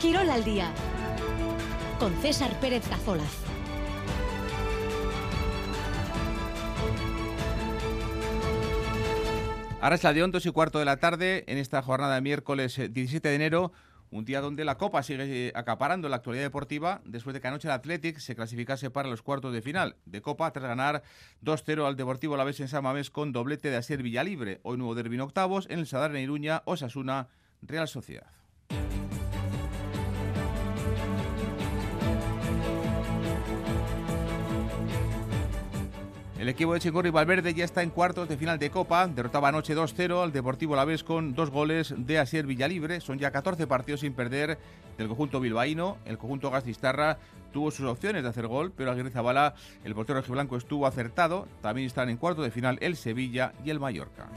Quirol al día con César Pérez Cazolaz. Ahora es la de 2 y cuarto de la tarde en esta jornada de miércoles 17 eh, de enero. Un día donde la Copa sigue eh, acaparando la actualidad deportiva después de que anoche el Athletic se clasificase para los cuartos de final de Copa tras ganar 2-0 al Deportivo La Vez en San Mamés con doblete de Asier Villalibre. Hoy nuevo derbi octavos en el Sadar en Iruña, Osasuna, Real Sociedad. El equipo de Chingorri Valverde ya está en cuartos de final de Copa. Derrotaba anoche 2-0 al Deportivo Vez con dos goles de Asier Villalibre. Son ya 14 partidos sin perder del conjunto bilbaíno. El conjunto Gastistarra tuvo sus opciones de hacer gol, pero Aguirre Zabala, el portero rojiblanco, estuvo acertado. También están en cuartos de final el Sevilla y el Mallorca.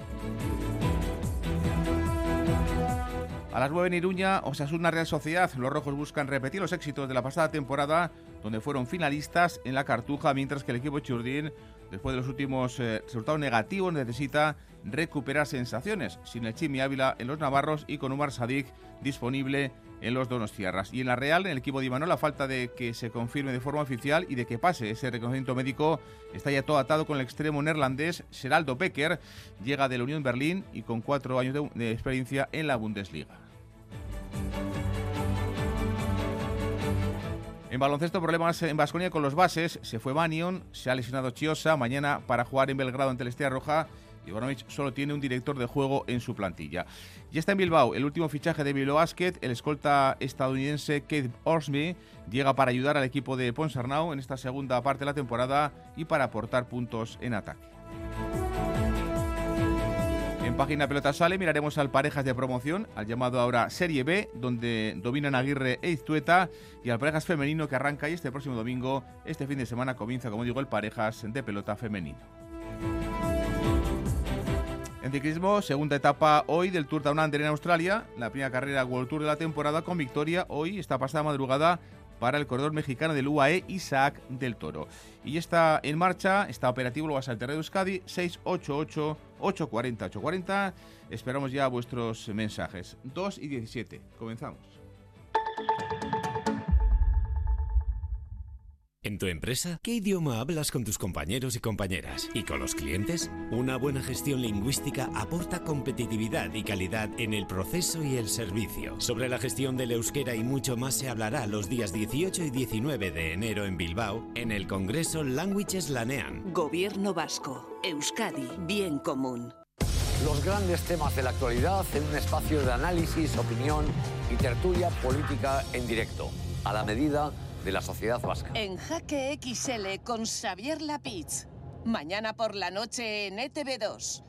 A las 9 en Iruña, Osasuna Real Sociedad. Los rojos buscan repetir los éxitos de la pasada temporada, donde fueron finalistas en la Cartuja, mientras que el equipo Churdín, después de los últimos eh, resultados negativos, necesita recuperar sensaciones. Sin el Chimi Ávila en los Navarros y con Umar Sadik disponible en los Donostiarras. Y en la Real, en el equipo de Imanol, la falta de que se confirme de forma oficial y de que pase ese reconocimiento médico está ya todo atado con el extremo neerlandés Geraldo Becker. Llega de la Unión Berlín y con cuatro años de experiencia en la Bundesliga. En baloncesto, problemas en Vasconia con los bases. Se fue Banion, se ha lesionado Chiosa. Mañana para jugar en Belgrado ante la Estrella Roja. Ivanovic solo tiene un director de juego en su plantilla. Ya está en Bilbao el último fichaje de Bilbao Basket. El escolta estadounidense Keith Orsby llega para ayudar al equipo de Ponsarnau en esta segunda parte de la temporada y para aportar puntos en ataque. En página pelota sale miraremos al parejas de promoción, al llamado ahora Serie B, donde dominan Aguirre e Iztueta, y al parejas femenino que arranca y este próximo domingo, este fin de semana comienza, como digo, el parejas de pelota femenino. En ciclismo, segunda etapa hoy del Tour Down Under en Australia, la primera carrera World Tour de la temporada con victoria hoy, esta pasada madrugada, para el corredor mexicano del UAE, Isaac del Toro. Y está en marcha, está operativo lo al de Euskadi, 688-840-840. Esperamos ya vuestros mensajes. 2 y 17. Comenzamos. ¿En tu empresa? ¿Qué idioma hablas con tus compañeros y compañeras? ¿Y con los clientes? Una buena gestión lingüística aporta competitividad y calidad en el proceso y el servicio. Sobre la gestión del euskera y mucho más se hablará los días 18 y 19 de enero en Bilbao, en el Congreso Languages Lanean. Gobierno Vasco. Euskadi. Bien común. Los grandes temas de la actualidad en un espacio de análisis, opinión y tertulia política en directo. A la medida de la sociedad vasca. En Jaque XL con Xavier Lapitz. Mañana por la noche en ETV2.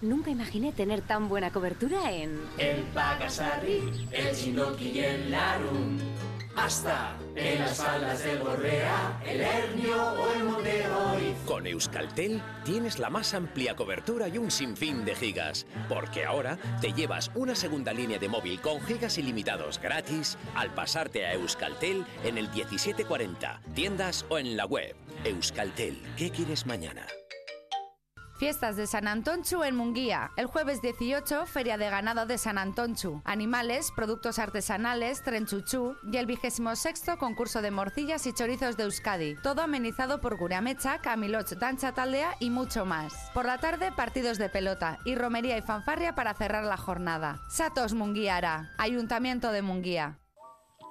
Nunca imaginé tener tan buena cobertura en... El Pagasarri, el Chinoki y el Larum hasta en las faldas del Borrea, el Hernio o el Monte Con Euskaltel tienes la más amplia cobertura y un sinfín de gigas, porque ahora te llevas una segunda línea de móvil con gigas ilimitados gratis al pasarte a Euskaltel en el 1740, tiendas o en la web. Euskaltel, ¿qué quieres mañana? Fiestas de San Antonchu en Munguía. El jueves 18, Feria de Ganado de San Antonchu. Animales, productos artesanales, trenchuchú y el vigésimo sexto concurso de morcillas y chorizos de Euskadi. Todo amenizado por Guramecha, Camiloch, Dancha Taldea y mucho más. Por la tarde, partidos de pelota y romería y fanfarria para cerrar la jornada. Satos Munguiara, Ayuntamiento de Munguía.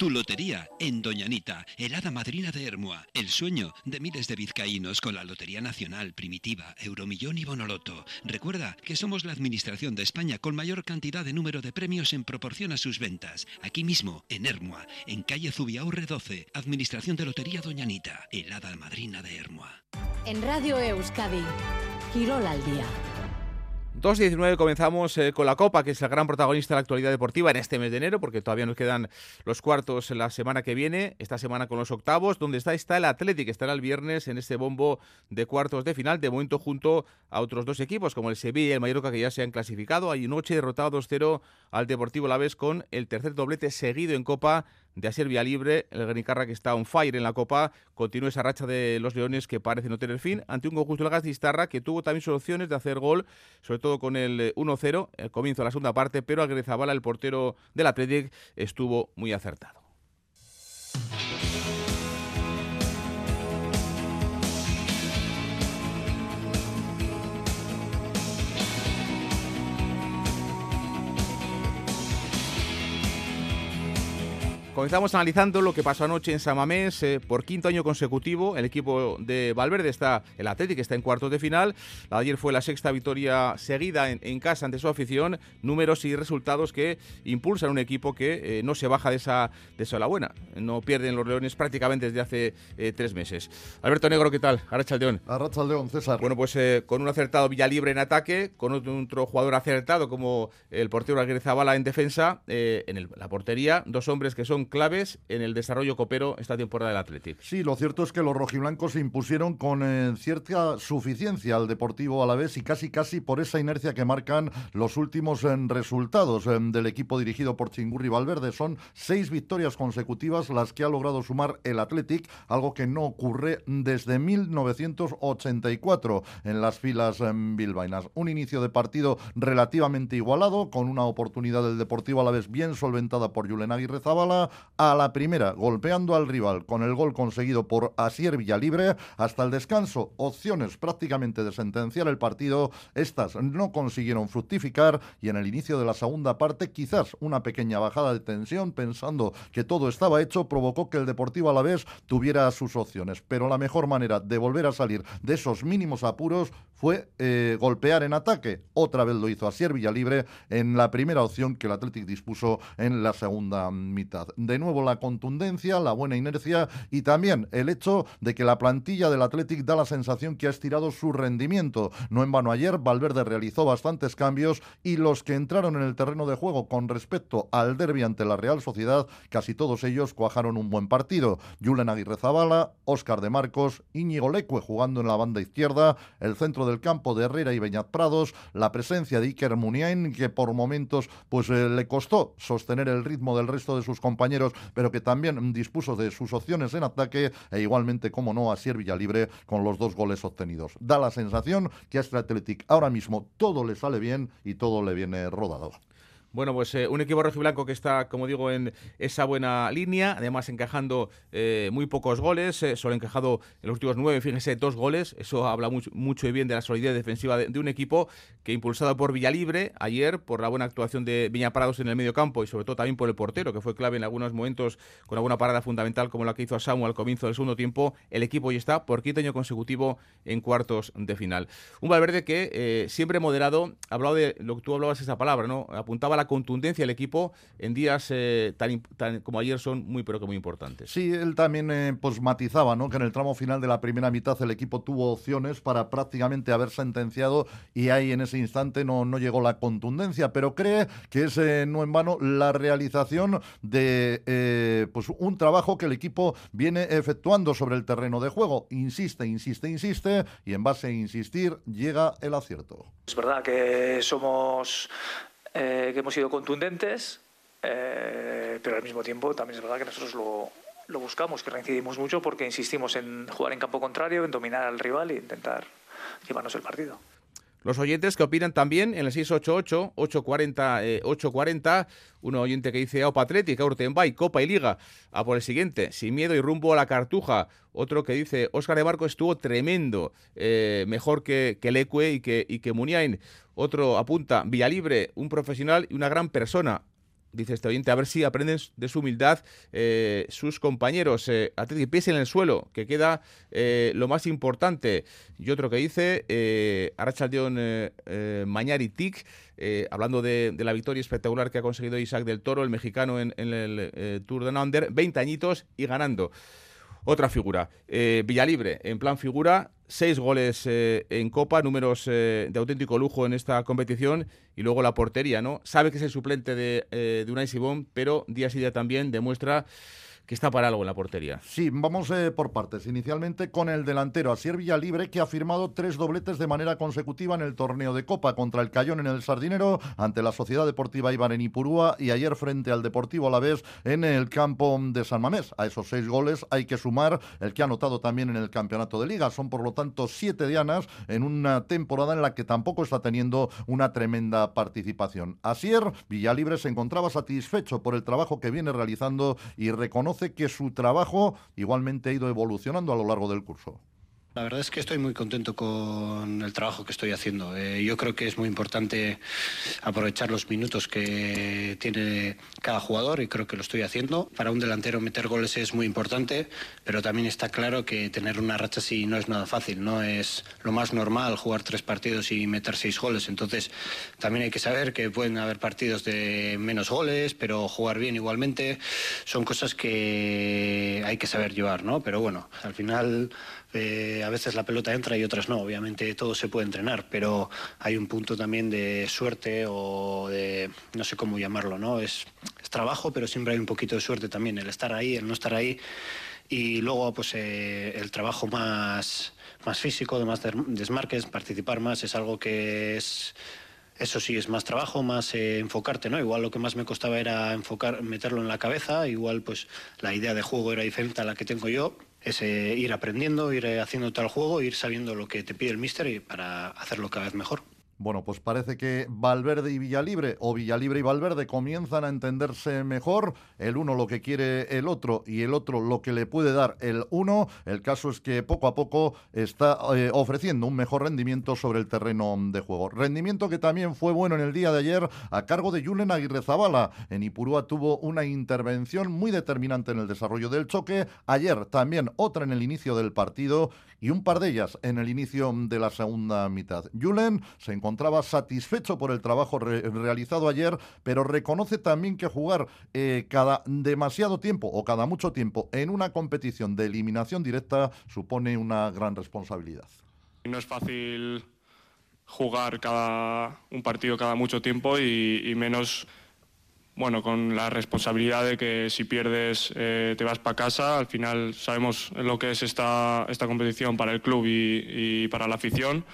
Tu lotería en Doñanita, helada madrina de Hermua. El sueño de miles de vizcaínos con la Lotería Nacional, Primitiva, Euromillón y Bonoloto. Recuerda que somos la administración de España con mayor cantidad de número de premios en proporción a sus ventas. Aquí mismo, en Hermua, en calle Zubiaurre 12, Administración de Lotería Doñanita, helada madrina de Hermua. En Radio Euskadi, Girol al día. 2.19 comenzamos eh, con la Copa, que es el gran protagonista de la actualidad deportiva en este mes de enero, porque todavía nos quedan los cuartos la semana que viene, esta semana con los octavos, donde está, está el Athletic, estará el viernes en este bombo de cuartos de final, de momento junto a otros dos equipos, como el Sevilla y el Mallorca, que ya se han clasificado. Hay noche derrotado 2-0 al Deportivo La Vez con el tercer doblete seguido en Copa de Asier Libre. El Granicarra que está on fire en la Copa continúa esa racha de los Leones que parece no tener fin ante un conjunto del Gastistarra que tuvo también soluciones de hacer gol, sobre todo con el 1-0, el comienzo de la segunda parte, pero Agrezabala, el portero del Athletic, estuvo muy acertado. Comenzamos analizando lo que pasó anoche en Samamés. Eh, por quinto año consecutivo, el equipo de Valverde está, el Atlético está en cuartos de final. ayer fue la sexta victoria seguida en, casa ante su afición. Números y resultados que impulsan un equipo que eh, no se baja de esa, de esa la buena. No pierden los Leones prácticamente desde hace eh, tres meses. Alberto Negro, ¿qué tal? Arracha León. Arracha León, César. Bueno, pues con un acertado Villalibre en ataque, con otro, jugador acertado como el portero Aguirre Zabala en defensa, en la portería, dos hombres que son claves en el desarrollo copero esta temporada del Athletic. Sí, lo cierto es que los rojiblancos se impusieron con eh, cierta suficiencia al Deportivo Alavés y casi casi por esa inercia que marcan los últimos eh, resultados eh, del equipo dirigido por Chingurri Valverde. Son seis victorias consecutivas las que ha logrado sumar el Athletic, algo que no ocurre desde 1984 en las filas bilbainas. Un inicio de partido relativamente igualado, con una oportunidad del Deportivo Alavés bien solventada por Julen Aguirre Zabala, a la primera, golpeando al rival con el gol conseguido por Asier Villalibre. Hasta el descanso, opciones prácticamente de sentenciar el partido. Estas no consiguieron fructificar y en el inicio de la segunda parte, quizás una pequeña bajada de tensión, pensando que todo estaba hecho, provocó que el Deportivo a la vez tuviera sus opciones. Pero la mejor manera de volver a salir de esos mínimos apuros fue eh, golpear en ataque. Otra vez lo hizo Asier Villalibre en la primera opción que el Athletic dispuso en la segunda mitad de nuevo la contundencia, la buena inercia y también el hecho de que la plantilla del Athletic da la sensación que ha estirado su rendimiento. No en vano ayer, Valverde realizó bastantes cambios y los que entraron en el terreno de juego con respecto al derbi ante la Real Sociedad, casi todos ellos cuajaron un buen partido. Julen Aguirre Zabala, Óscar de Marcos, Íñigo Lecue jugando en la banda izquierda, el centro del campo de Herrera y Beñat Prados, la presencia de Iker Muniain, que por momentos pues eh, le costó sostener el ritmo del resto de sus compañeros pero que también dispuso de sus opciones en ataque e igualmente, como no, a Sier Villalibre con los dos goles obtenidos. Da la sensación que a este Athletic ahora mismo todo le sale bien y todo le viene rodado. Bueno, pues eh, un equipo rojiblanco que está, como digo, en esa buena línea, además encajando eh, muy pocos goles, eh, solo encajado en los últimos nueve, fíjense, dos goles. Eso habla mucho, mucho y bien de la solidez defensiva de, un equipo que, impulsado por Villalibre ayer, por la buena actuación de Viñaparados en el medio campo y sobre todo también por el portero, que fue clave en algunos momentos con alguna parada fundamental como la que hizo a Samu al comienzo del segundo tiempo, el equipo ya está por quinto año consecutivo en cuartos de final. Un Valverde que siempre moderado, hablado de lo que tú hablabas esa palabra, ¿no? Apuntaba la contundencia del equipo en días eh, tan, como ayer son muy pero que muy importantes. Sí, él también eh, pues matizaba ¿no? que en el tramo final de la primera mitad el equipo tuvo opciones para prácticamente haber sentenciado y ahí en ese instante no, no llegó la contundencia, pero cree que es eh, no en vano la realización de pues un trabajo que el equipo viene efectuando sobre el terreno de juego. Insiste, insiste, insiste y en base a insistir llega el acierto. Es verdad que somos eh, que hemos sido contundentes, eh, pero al mismo tiempo también es verdad que nosotros lo, lo buscamos, que reincidimos mucho porque insistimos en jugar en campo contrario, en dominar al rival e intentar llevarnos el partido. Los oyentes que opinan también en el 688-840-840, eh, un oyente que dice Opa Atlética, Urtenbay, Copa y Liga, a por el siguiente, sin miedo y rumbo a la cartuja. Otro que dice, Óscar de Barco estuvo tremendo, eh, mejor que, que Leque y que, y que Muniain. Otro apunta, Villalibre, un profesional y una gran persona dice este oyente, a ver si aprenden de su humildad eh, sus compañeros. Eh, pies en el suelo, que queda eh, lo más importante. Y otro que dice, eh, Arachaldeón eh, Mañari Tic, hablando de, la victoria espectacular que ha conseguido Isaac del Toro, el mexicano en, en el Tour de Under, 20 añitos y ganando. Otra figura, Villalibre, en plan figura, seis goles eh, en Copa, números eh, de auténtico lujo en esta competición y luego la portería, ¿no? Sabe que es el suplente de, eh, de Unai Sibón, pero día a día también demuestra que está para algo en la portería. Sí, vamos eh, por partes. Inicialmente con el delantero Asier Villalibre, que ha firmado tres dobletes de manera consecutiva en el torneo de Copa contra el Cayón en el Sardinero, ante la Sociedad Deportiva Ibar en Ipurúa y ayer frente al Deportivo Alavés en el campo de San Mamés. A esos seis goles hay que sumar el que ha anotado también en el campeonato de liga. Son por lo tanto siete dianas en una temporada en la que tampoco está teniendo una tremenda participación. Asier Villalibre se encontraba satisfecho por el trabajo que viene realizando y reconoce que su trabajo igualmente ha ido evolucionando a lo largo del curso. La verdad es que estoy muy contento con el trabajo que estoy haciendo. Eh, yo creo que es muy importante aprovechar los minutos que tiene cada jugador y creo que lo estoy haciendo. Para un delantero meter goles es muy importante, pero también está claro que tener una racha así no es nada fácil. No es lo más normal jugar tres partidos y meter seis goles. Entonces también hay que saber que pueden haber partidos de menos goles, pero jugar bien igualmente. Son cosas que hay que saber llevar, ¿no? Pero bueno, al final eh, a veces la pelota entra y otras no. Obviamente todo se puede entrenar, pero hay un punto también de suerte o de no sé cómo llamarlo, ¿no? Es, trabajo, pero siempre hay un poquito de suerte también, el estar ahí, el no estar ahí. Y luego, pues eh, el trabajo más, más físico, de más desmarques, participar más, es algo que es eso sí es más trabajo, más eh, enfocarte, ¿no? Igual lo que más me costaba era enfocar, meterlo en la cabeza, igual pues la idea de juego era diferente a la que tengo yo, es ir aprendiendo, ir haciendo tal juego, ir sabiendo lo que te pide el míster y para hacerlo cada vez mejor. Bueno, pues parece que Valverde y Villalibre, o Villalibre y Valverde, comienzan a entenderse mejor. El uno lo que quiere el otro y el otro lo que le puede dar el uno. El caso es que poco a poco está eh, ofreciendo un mejor rendimiento sobre el terreno de juego. Rendimiento que también fue bueno en el día de ayer a cargo de Julen Aguirre Zabala. En Ipurúa tuvo una intervención muy determinante en el desarrollo del choque. Ayer también otra en el inicio del partido y un par de ellas en el inicio de la segunda mitad. Julen se encontraba satisfecho por el trabajo realizado ayer, pero reconoce también que jugar eh, cada demasiado tiempo o cada mucho tiempo en una competición de eliminación directa supone una gran responsabilidad. No es fácil jugar cada un partido cada mucho tiempo y menos bueno, con la responsabilidad de que si pierdes eh, te vas para casa. Al final sabemos lo que es esta, esta competición para el club y, para la afición.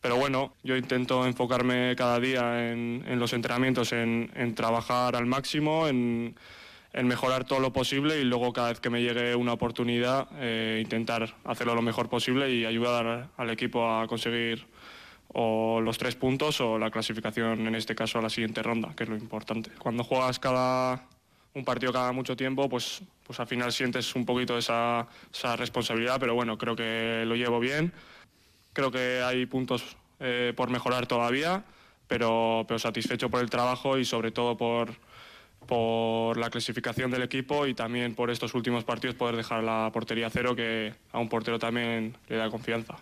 Pero bueno, yo intento enfocarme cada día en, los entrenamientos, en, trabajar al máximo, en, mejorar todo lo posible y luego cada vez que me llegue una oportunidad eh, intentar hacerlo lo mejor posible y ayudar al equipo a conseguir o los tres puntos o la clasificación, en este caso, a la siguiente ronda, que es lo importante. Cuando juegas cada un partido cada mucho tiempo, pues, pues al final sientes un poquito esa, esa responsabilidad, pero bueno, creo que lo llevo bien. Creo que hay puntos eh, por mejorar todavía, pero, pero satisfecho por el trabajo y sobre todo por, por la clasificación del equipo y también por estos últimos partidos poder dejar la portería cero, que a un portero también le da confianza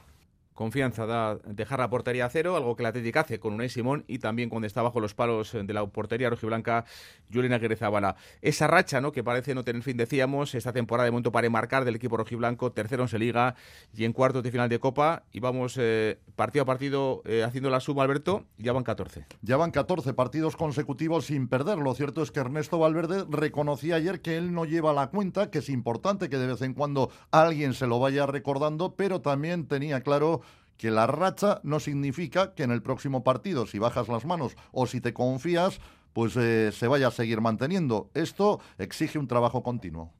confianza da dejar la portería a cero, algo que la Atlético hace con Unai Simón y también cuando está bajo los palos de la portería rojiblanca Julián Aguirre Zabala. Esa racha, ¿no? que parece no tener fin, decíamos, esta temporada de momento para marcar del equipo rojiblanco, tercero en Liga y en cuartos de final de Copa y vamos eh, partido a partido eh, haciendo la suma, Alberto, ya van 14. Ya van 14 partidos consecutivos sin perder. Lo cierto es que Ernesto Valverde reconocía ayer que él no lleva la cuenta, que es importante que de vez en cuando alguien se lo vaya recordando, pero también tenía claro que la racha no significa que en el próximo partido, si bajas las manos o si te confías, pues eh, se vaya a seguir manteniendo. Esto exige un trabajo continuo.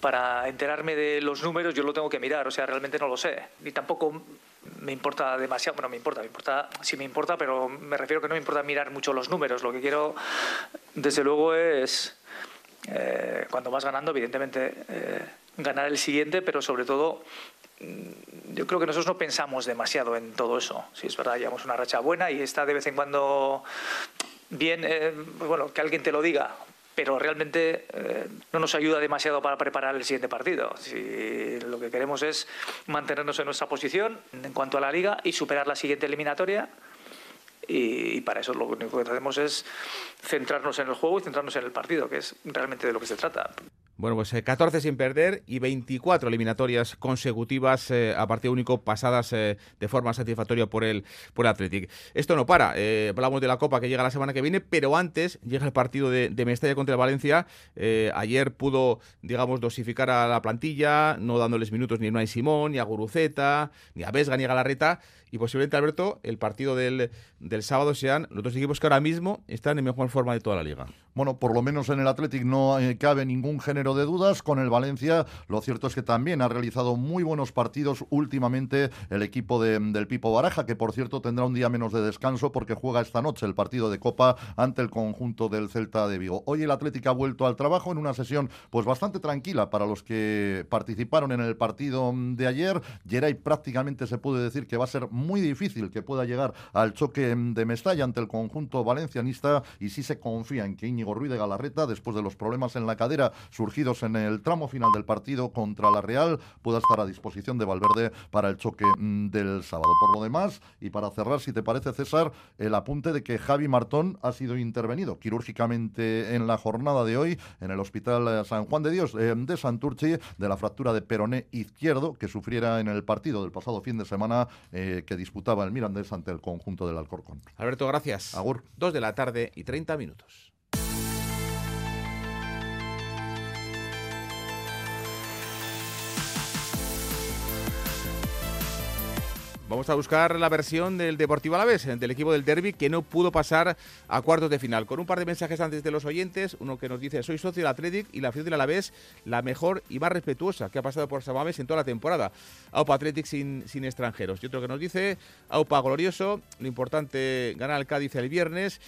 Para enterarme de los números yo lo tengo que mirar, o sea, realmente no lo sé. Ni tampoco me importa demasiado, bueno, me importa, me importa, sí me importa, pero me refiero que no me importa mirar mucho los números. Lo que quiero, desde luego, es, eh, cuando vas ganando, evidentemente, eh, ganar el siguiente, pero sobre todo yo creo que nosotros no pensamos demasiado en todo eso. Si es verdad, llevamos una racha buena y está de vez en cuando bien, eh, bueno, que alguien te lo diga, pero realmente eh, no nos ayuda demasiado para preparar el siguiente partido. Si lo que queremos es mantenernos en nuestra posición en cuanto a la liga y superar la siguiente eliminatoria. y para eso lo único que hacemos es centrarnos en el juego y centrarnos en el partido, que es realmente de lo que se trata. Bueno, pues 14 eh, sin perder y 24 eliminatorias consecutivas eh, a partido único pasadas eh, de forma satisfactoria por el, por el Athletic. Esto no para. hablamos de la Copa que llega la semana que viene, pero antes llega el partido de, de Mestalla contra el Valencia. ayer pudo, digamos, dosificar a la plantilla, no dándoles minutos ni a Unai Simón, ni a Guruceta, ni a Vesga, ni a Galarreta y posiblemente, Alberto, el partido del, del sábado sean los dos equipos que ahora mismo están en mejor forma de toda la liga. Bueno, por lo menos en el Athletic no eh, cabe ningún género de dudas. Con el Valencia, lo cierto es que también ha realizado muy buenos partidos últimamente el equipo del Pipo Baraja, que por cierto tendrá un día menos de descanso porque juega esta noche el partido de Copa ante el conjunto del Celta de Vigo. Hoy el Athletic ha vuelto al trabajo en una sesión pues bastante tranquila para los que participaron en el partido de ayer. Geray prácticamente se puede decir que va a ser difícil que pueda llegar al choque de Mestalla ante el conjunto valencianista y si se confía en que Íñigo Ruiz de Galarreta, después de los problemas en la cadera surgidos en el tramo final del partido contra la Real, pueda estar a disposición de Valverde para el choque mm, del sábado. Por lo demás, y para cerrar, si te parece, César, el apunte de que Javi Martón ha sido intervenido quirúrgicamente en la jornada de hoy en el Hospital eh, San Juan de Dios eh, de Santurci de la fractura de peroné izquierdo que sufriera en el partido del pasado fin de semana eh, que disputaba el Mirandés ante el conjunto del Alcorcón. Alberto, gracias. Agur. Dos de la tarde y 30 minutos. Vamos a buscar la versión del Deportivo Alavés, del equipo del Derby, que no pudo pasar a cuartos de final. Con un par de mensajes antes de los oyentes, uno que nos dice, soy socio del Athletic y la afición del Alavés, la mejor y más respetuosa que ha pasado por Samames en toda la temporada. Aupa Athletic sin, sin extranjeros. Y otro que nos dice, Aupa glorioso, lo importante ganar el Cádiz el viernes.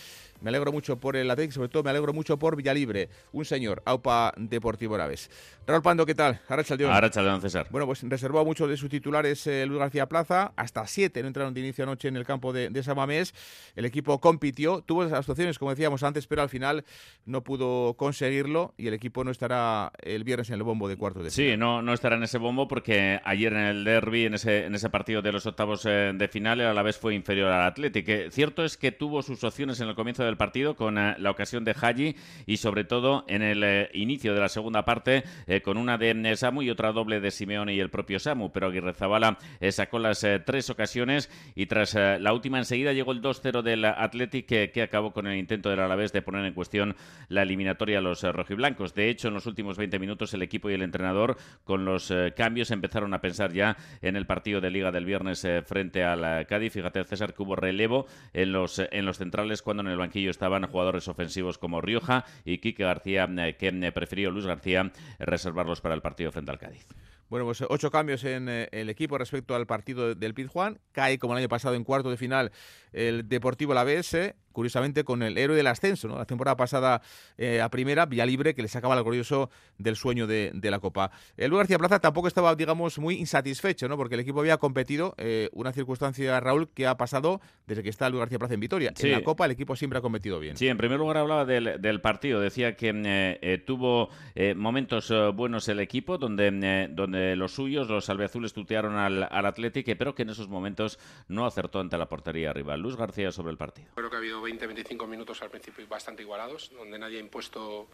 Me alegro mucho por el Athletic, sobre todo me alegro mucho por Villalibre, un señor, AUPA Deportivo Alavés. Raúl Pando, ¿qué tal? Arracha León César. Bueno, pues reservó a muchos de sus titulares eh, Luis García Plaza, hasta siete no entraron de inicio anoche en el campo de, de Samamés. El equipo compitió, tuvo las actuaciones, como decíamos antes, pero al final no pudo conseguirlo y el equipo no estará el viernes en el bombo de cuarto de final. Sí, no, no estará en ese bombo porque ayer en el derby, en ese, en ese partido de los octavos eh, de final, el Alavés fue inferior al Atlético. Cierto es que tuvo sus opciones en el comienzo del partido con eh, la ocasión de Haji y sobre todo en el eh, inicio de la segunda parte eh, con una de Samu y otra doble de Simeone y el propio Samu, pero Aguirre Zabala sacó las tres ocasiones y tras la última enseguida llegó el 2-0 del Athletic que, acabó con el intento del Alavés de poner en cuestión la eliminatoria a los rojiblancos. De hecho, en los últimos 20 minutos el equipo y el entrenador con los cambios empezaron a pensar ya en el partido de Liga del viernes frente al Cádiz. Fíjate, César, que hubo relevo en los, en los centrales cuando en el banquillo estaban jugadores ofensivos como Rioja y Quique García, eh, que eh, prefirió Luis García reservarlos para el partido frente al Cádiz. Bueno, pues ocho cambios en eh, el equipo respecto al partido del Pizjuán. Cae como el año pasado en cuarto de final el Deportivo La BS curiosamente con el héroe del ascenso, ¿no? La temporada pasada eh, a primera, Villalibre, que le sacaba el glorioso del sueño de, la Copa. El Luis García Plaza tampoco estaba, digamos, muy insatisfecho, ¿no? Porque el equipo había competido, eh, una circunstancia, Raúl, que ha pasado desde que está Luis García Plaza en Vitoria. En la Copa el equipo siempre ha competido bien. Sí, en primer lugar hablaba del, partido, decía que eh, tuvo momentos buenos el equipo, donde, donde los suyos, los albiazules, tutearon al, al Atlético, pero que en esos momentos no acertó ante la portería rival. Luis García sobre el partido. Creo que ha habido 20-25 minutos al principio bastante igualados, donde nadie ha impuesto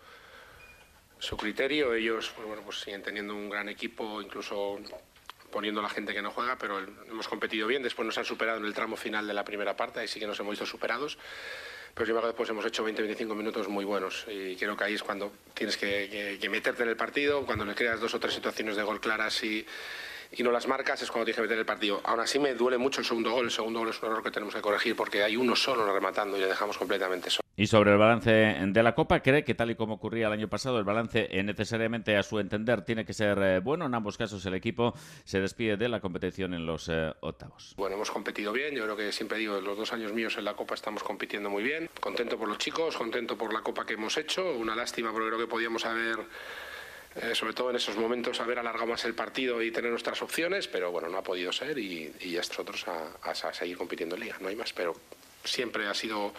su criterio. Ellos pues bueno, pues siguen teniendo un gran equipo, incluso poniendo la gente que no juega, pero hemos competido bien. Después nos han superado en el tramo final de la primera parte, ahí sí que nos hemos visto superados. Pero sin embargo, después hemos hecho 20-25 minutos muy buenos y creo que ahí es cuando tienes que meterte en el partido, cuando le creas dos o tres situaciones de gol claras y y no las marcas es cuando tienes que meter el partido. Aún así me duele mucho el segundo gol. El segundo gol es un error que tenemos que corregir porque hay uno solo rematando y le dejamos completamente solo. Y sobre el balance de la Copa, ¿cree que tal y como ocurría el año pasado, el balance eh, necesariamente a su entender tiene que ser eh, bueno? En ambos casos el equipo se despide de la competición en los eh, octavos. Bueno, hemos competido bien. Yo creo que siempre digo, los dos años míos en la Copa estamos compitiendo muy bien. Contento por los chicos, contento por la Copa que hemos hecho. Una lástima porque creo que podíamos haber eh, sobre todo en esos momentos, haber alargado más el partido y tener nuestras opciones, pero bueno, no ha podido ser y, y nosotros a, a, seguir compitiendo en Liga, no hay más, pero siempre ha sido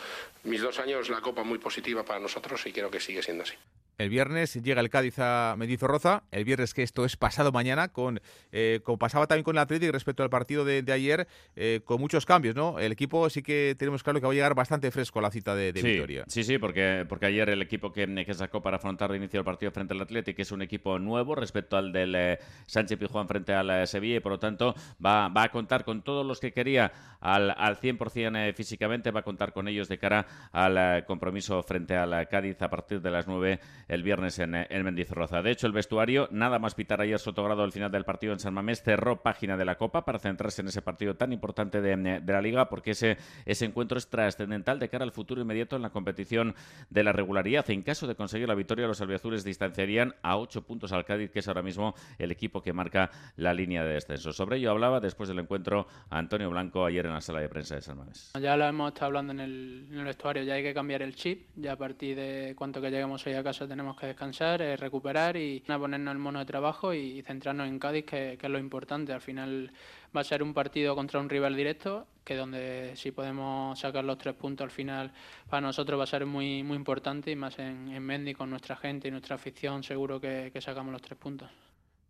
mis dos años la Copa muy positiva para nosotros y creo que sigue siendo así. El viernes llega el Cádiz a Mendizorroza. El viernes que esto es pasado mañana, con eh, como pasaba también con el Atlético respecto al partido de, ayer, eh, con muchos cambios, ¿no? El equipo sí que tenemos claro que va a llegar bastante fresco a la cita de, de sí, Victoria. Sí, sí, porque, porque ayer el equipo que, que, sacó para afrontar de inicio el partido frente al Atlético es un equipo nuevo respecto al del eh, Sánchez Pijuán frente al eh, Sevilla y por lo tanto va, va, a contar con todos los que quería al, al 100% físicamente, va a contar con ellos de cara al compromiso frente al Cádiz a partir de las 9 el viernes en, en Mendizorroza. De hecho, el vestuario, nada más pitar ayer Sotogrado al final del partido en San Mamés, cerró página de la Copa para centrarse en ese partido tan importante de, de la Liga, porque ese, ese encuentro es trascendental de cara al futuro inmediato en la competición de la regularidad. En caso de conseguir la victoria, los albiazules distanciarían a ocho puntos al Cádiz, que es ahora mismo el equipo que marca la línea de descenso. Sobre ello hablaba después del encuentro Antonio Blanco ayer en la sala de prensa de San Mamés. Ya lo hemos estado hablando en el, en el vestuario, ya hay que cambiar el chip, ya a partir de cuanto que lleguemos hoy a casa tenemos que descansar, eh, recuperar y ponernos el mono de trabajo y centrarnos en Cádiz, que, es lo importante. Al final va a ser un partido contra un rival directo, que donde si podemos sacar los tres puntos al final para nosotros va a ser muy, importante y más en, en Mendy con nuestra gente y nuestra afición seguro que, sacamos los tres puntos.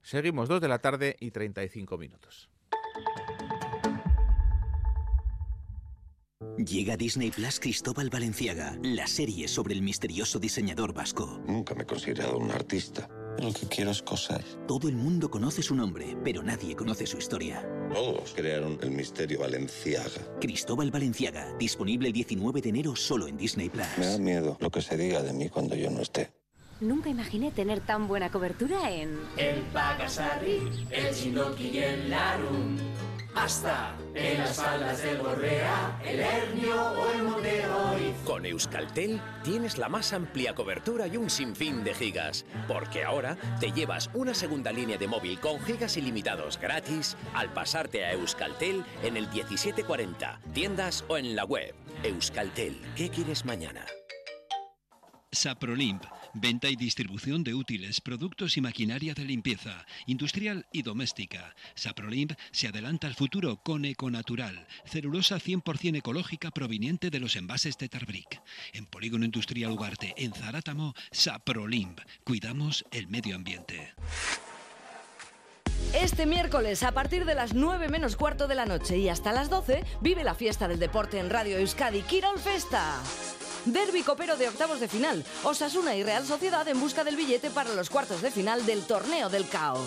Seguimos dos de la tarde y 35 minutos. Llega a Disney Plus Cristóbal Valenciaga, la serie sobre el misterioso diseñador vasco. Nunca me he considerado un artista. Lo que quiero es cosas. Todo el mundo conoce su nombre, pero nadie conoce su historia. Todos crearon el misterio Valenciaga. Cristóbal Valenciaga, disponible el 19 de enero solo en Disney Plus. Me da miedo lo que se diga de mí cuando yo no esté. Nunca imaginé tener tan buena cobertura en... El Pagasarri, el Chinoki y el Larum. Hasta en las faldas del Borrea, el Hernio o el Monte Con Euskaltel tienes la más amplia cobertura y un sinfín de gigas, porque ahora te llevas una segunda línea de móvil con gigas ilimitados gratis al pasarte a Euskaltel en el 1740, tiendas o en la web. Euskaltel, ¿qué quieres mañana? Saprolimp Venta y distribución de útiles, productos y maquinaria de limpieza, industrial y doméstica. Saprolimp se adelanta al futuro con Econatural, celulosa 100% ecológica proveniente de los envases de Tarbric. En Polígono Industrial Ugarte, en Zarátamo, Saprolimp. Cuidamos el medio ambiente. Este miércoles, a partir de las 9 menos cuarto de la noche y hasta las 12, vive la fiesta del deporte en Radio Euskadi, Kirol Festa. Derby copero de octavos de final. Osasuna y Real Sociedad en busca del billete para los cuartos de final del torneo del CAO.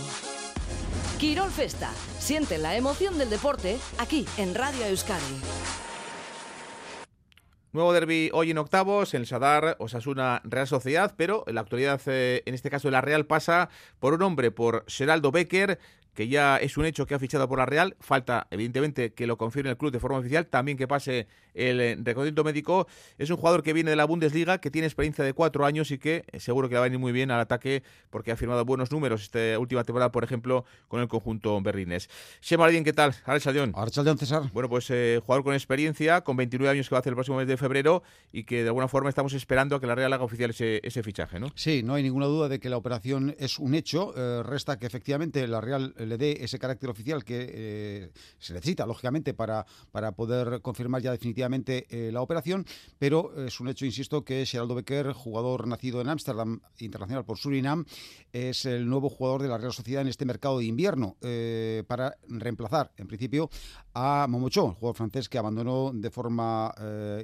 Quirol Festa. Siente la emoción del deporte aquí en Radio Euskadi. Nuevo derby hoy en octavos, el Sadar, Osasuna, Real Sociedad, pero en la actualidad, eh, en este caso la Real, pasa por un hombre, por Geraldo Becker, que ya es un hecho que ha fichado por la Real. Falta, evidentemente, que lo confirme el club de forma oficial. También que pase el eh, reconocimiento médico. Es un jugador que viene de la Bundesliga, que tiene experiencia de cuatro años y que eh, seguro que va a venir muy bien al ataque porque ha firmado buenos números esta última temporada, por ejemplo, con el conjunto berlinés. Shema ¿qué tal? Archaldeón. Archaldeón, César. Bueno, pues eh, jugador con experiencia, con 29 años que va a hacer el próximo mes de febrero y que de alguna forma estamos esperando a que la Real haga oficial ese, ese fichaje, ¿no? Sí, no hay ninguna duda de que la operación es un hecho. resta que efectivamente la Real le dé ese carácter oficial que eh, se necesita, lógicamente, para, para poder confirmar ya definitivamente eh, la operación, pero es un hecho, insisto, que Geraldo Becker, jugador nacido en Ámsterdam, internacional por Surinam, es el nuevo jugador de la Real Sociedad en este mercado de invierno, eh, para reemplazar, en principio, a Momocho, el jugador francés que abandonó de forma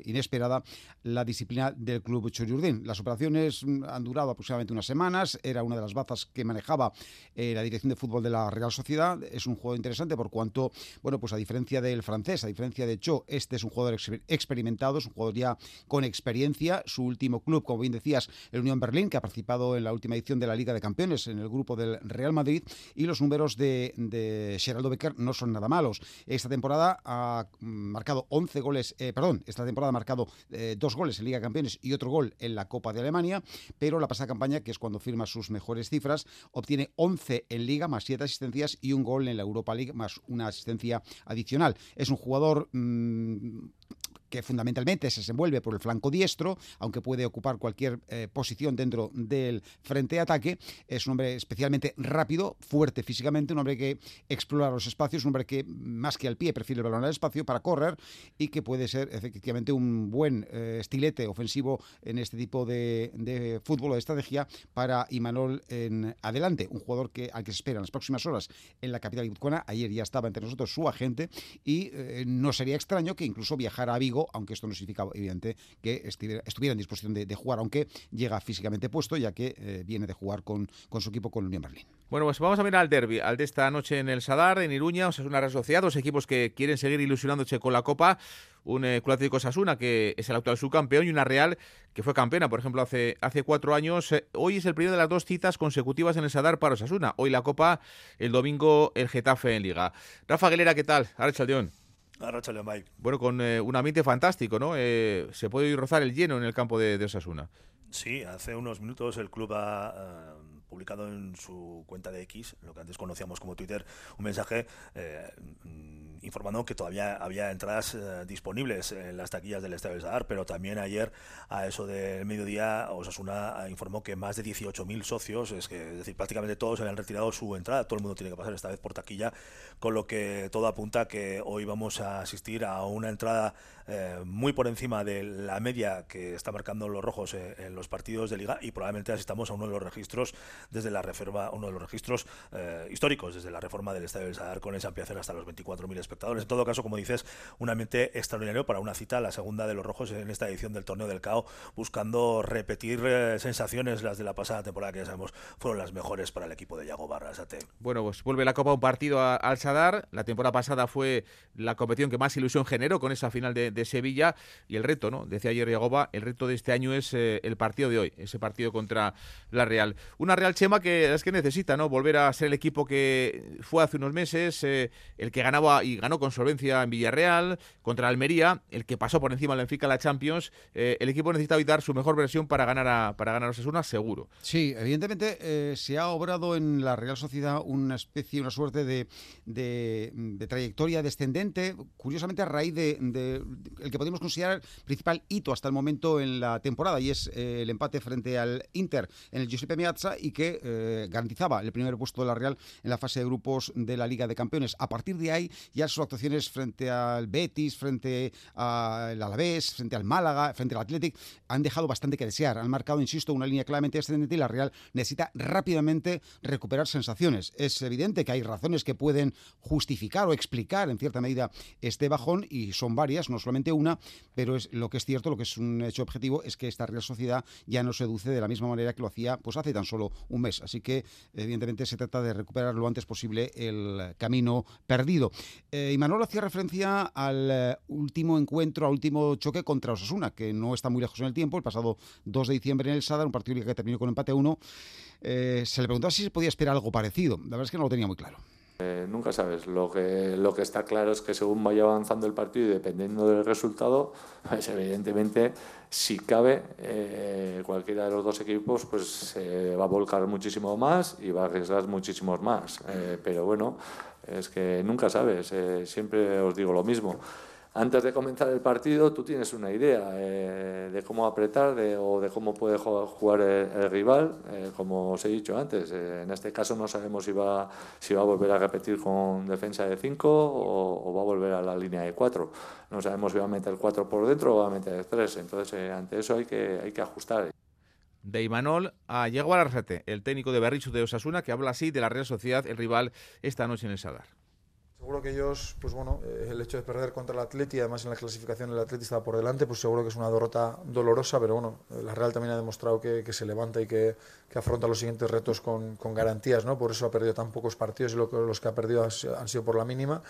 inesperada la disciplina del club Choryurdin. Las operaciones han durado aproximadamente unas semanas, era una de las bazas que manejaba la dirección de fútbol de la Real Sociedad es un juego interesante por cuanto, bueno, pues a diferencia del francés, a diferencia de Cho, este es un jugador es un jugador ya con experiencia. Su último club, como bien decías, el Unión Berlín, que ha participado en la última edición de la Liga de Campeones en el grupo del Real Madrid. Y los números de, de Geraldo Becker no son nada malos. Esta temporada ha marcado 11 goles, eh, perdón, esta temporada ha marcado eh, dos goles en Liga de Campeones y otro gol en la Copa de Alemania, pero la pasada campaña, que es cuando firma sus mejores cifras, obtiene 11 en Liga, más 7 asistencias y un gol en la Europa League más una asistencia adicional. Es un jugador mmm, que fundamentalmente se desenvuelve por el flanco diestro, aunque puede ocupar cualquier eh, posición dentro del frente de ataque. Es un hombre especialmente rápido, fuerte físicamente, un hombre que explora los espacios, un hombre que más que al pie prefiere el balón al espacio para correr y que puede ser efectivamente un buen eh, estilete ofensivo en este tipo de, fútbol o de estrategia para Imanol en adelante, un jugador que, al que se espera en las próximas horas en la capital guipuzcoana. Ayer ya estaba entre nosotros su agente y eh, no sería extraño que incluso viajara a Vigo, aunque esto no significa evidente que estuviera, en disposición de, jugar, aunque llega físicamente puesto, ya que eh, viene de jugar con, su equipo, con Unión Berlín. Bueno, pues vamos a mirar al derby, al de esta noche en el Sadar, en Iruña, o sea, es una red social, dos equipos que quieren seguir ilusionándose con la Copa, un eh, Club Atlético Sasuna, que es el actual subcampeón, y una Real, que fue campeona, por ejemplo, hace, cuatro años. Eh, hoy es el primero de las dos citas consecutivas en el Sadar para Osasuna. Hoy la Copa, el domingo el Getafe en Liga. Rafa Aguilera, ¿qué tal? Ahora Bueno, con eh, un ambiente fantástico, ¿no? Eh, se puede ir rozar el lleno en el campo de, de Osasuna. Sí, hace unos minutos el club ha uh, publicado en su cuenta de X, lo que antes conocíamos como Twitter, un mensaje eh, informando que todavía había entradas eh, disponibles en las taquillas del Estadio del Sadar, pero también ayer a eso del mediodía Osasuna informó que más de 18.000 socios, es, que, es decir, prácticamente todos habían retirado su entrada, todo el mundo tiene que pasar esta vez por taquilla, con lo que todo apunta que hoy vamos a asistir a una entrada eh, muy por encima de la media que está marcando los rojos eh, en los partidos de liga y probablemente asistamos a uno de los registros desde la reforma, uno de los registros eh, históricos desde la reforma del Estadio del Sadar con esa ampliación hasta los 24.000 espectadores. En todo caso, como dices, un ambiente extraordinario para una cita, la segunda de los rojos en esta edición del torneo del CAO, buscando repetir sensaciones las de la pasada temporada que ya sabemos fueron las mejores para el equipo de Yago Barrasate. Bueno, pues vuelve la Copa un partido al Sadar. La temporada pasada fue la competición que más ilusión generó con esa final de, de Sevilla y el reto, ¿no? Decía ayer Yagoba, el reto de este año es eh, el partido de hoy, ese partido contra la Real. Una Real Chema que es que necesita, ¿no? Volver a ser el equipo que fue hace unos meses, eh, el que ganaba y ganó con solvencia en Villarreal, contra Almería, el que pasó por encima del Benfica la Champions. Eh, el equipo necesita hoy dar su mejor versión para ganar a, para ganar Osasuna, seguro. Sí, evidentemente se ha obrado en la Real Sociedad una especie, una suerte de, de, de trayectoria descendente, curiosamente a raíz de, el que podemos considerar principal hito hasta el momento en la temporada, y es eh, el empate frente al Inter en el Giuseppe Meazza y que eh, garantizaba el primer puesto de la Real en la fase de grupos de la Liga de Campeones. A partir de ahí, ya sus actuaciones frente al Betis, frente al Alavés, frente al Málaga, frente al Athletic, han dejado bastante que desear. Han marcado, insisto, una línea claramente ascendente y la Real necesita rápidamente recuperar sensaciones. Es evidente que hay razones que pueden justificar o explicar en cierta medida este bajón y son varias, no solamente una, pero es lo que es cierto, lo que es un hecho objetivo es que esta Real Sociedad ya no seduce de la misma manera que lo hacía pues hace tan solo un mes. Así que evidentemente se trata de recuperar lo antes posible el camino perdido. Eh, y Manolo hacía referencia al eh, último encuentro, al último choque contra Osasuna, que no está muy lejos en el tiempo, el pasado 2 de diciembre en el Sadar, un partido que terminó con empate 1. Eh, se le preguntaba si se podía esperar algo parecido. La verdad es que no lo tenía muy claro. Eh, nunca sabes. Lo que, lo que está claro es que según vaya avanzando el partido y dependiendo del resultado, pues evidentemente, si cabe, eh, cualquiera de los dos equipos pues se va a volcar muchísimo más y va a arriesgar muchísimos más. Eh, pero bueno, es que nunca sabes. Eh, siempre os digo lo mismo antes de comenzar el partido tú tienes una idea eh, de cómo apretar de, o de cómo puede jugar el, rival, eh, como os he dicho antes. Eh, en este caso no sabemos si va, si va a volver a repetir con defensa de 5 o, va a volver a la línea de 4. No sabemos si va a meter 4 por dentro o va a meter 3. Entonces, ante eso hay que, ajustar. De Imanol a Diego Arrasate, el técnico de Berrichu de Osasuna, que habla así de la Real Sociedad, el rival, esta noche en el Sadar. Seguro que ellos, pues bueno, eh, el hecho de perder contra el Atleti, además en la clasificación el Atleti estaba por delante, pues seguro que es una derrota dolorosa, pero bueno, la Real también ha demostrado que, se levanta y que, que, afronta los siguientes retos con, con, garantías, ¿no? Por eso ha perdido tan pocos partidos y lo los que ha perdido han sido por la mínima.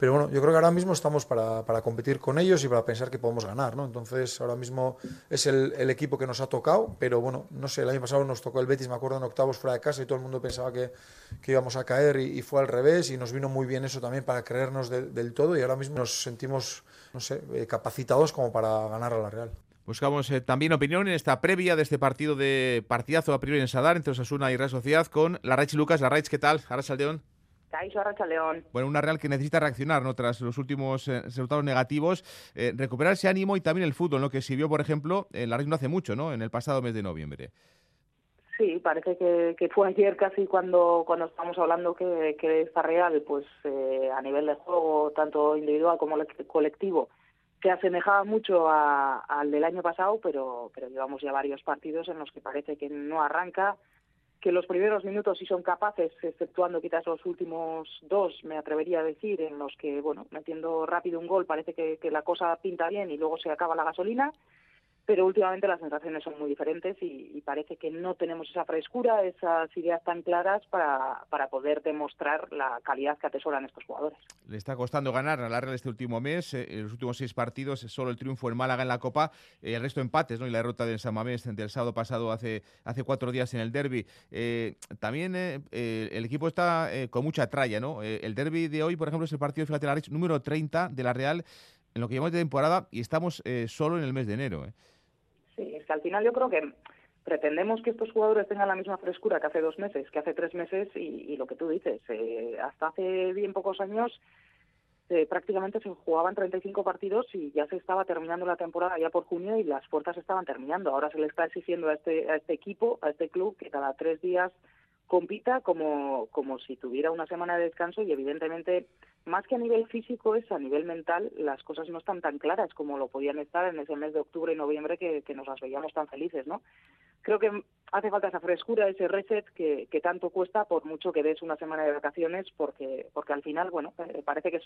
Pero bueno, yo creo que ahora mismo estamos para, para, competir con ellos y para pensar que podemos ganar, ¿no? Entonces, ahora mismo es el, el, equipo que nos ha tocado, pero bueno, no sé, el año pasado nos tocó el Betis, me acuerdo, en octavos fuera de casa y todo el mundo pensaba que, que íbamos a caer y, fue al revés y nos vino muy bien eso también para creernos de, del todo y ahora mismo nos sentimos, no sé, eh, capacitados como para ganar a la Real. Buscamos eh, también opinión en esta previa de este partido de partidazo a priori en Sadar entre Osasuna y Real Sociedad con la Raich Lucas. La Raich, ¿qué tal? Ahora Saldeón. Caixo Arracha León. Bueno, una Real que necesita reaccionar ¿no? tras los últimos eh, resultados negativos, eh, recuperar ese ánimo y también el fútbol, ¿no? que sirvió, por ejemplo, en la Real no hace mucho, ¿no? en el pasado mes de noviembre. Sí, parece que, que, fue ayer casi cuando cuando estamos hablando que, que esta Real, pues eh, a nivel de juego, tanto individual como colectivo, se asemejaba mucho al del año pasado, pero, pero llevamos ya varios partidos en los que parece que no arranca, que los primeros minutos sí son capaces, exceptuando quizás los últimos dos, me atrevería a decir, en los que, bueno, metiendo rápido un gol parece que, que la cosa pinta bien y luego se acaba la gasolina pero últimamente las sensaciones son muy diferentes y, parece que no tenemos esa frescura, esas ideas tan claras para, para, poder demostrar la calidad que atesoran estos jugadores. Le está costando ganar a la Real este último mes, eh, en los últimos seis partidos, solo el triunfo en Málaga en la Copa, eh, el resto empates, ¿no? Y la derrota del San Mamés del sábado pasado hace, hace cuatro días en el derby. Eh, también el equipo está con mucha tralla, ¿no? el derby de hoy, por ejemplo, es el partido, fíjate, la número 30 de la Real en lo que llevamos de temporada y estamos solo en el mes de enero. Es que al final yo creo que pretendemos que estos jugadores tengan la misma frescura que hace dos meses, que hace tres meses y, lo que tú dices, eh, hasta hace bien pocos años eh, prácticamente se jugaban 35 partidos y ya se estaba terminando la temporada ya por junio y las puertas estaban terminando. Ahora se le está exigiendo a este, a este equipo, a este club, que cada tres días compita como, como si tuviera una semana de descanso y evidentemente más que a nivel físico es a nivel mental, las cosas no están tan claras como lo podían estar en ese mes de octubre y noviembre que, que nos las veíamos tan felices, ¿no? Creo que hace falta esa frescura, ese reset que, que, tanto cuesta por mucho que des una semana de vacaciones, porque porque al final, bueno, eh, parece que es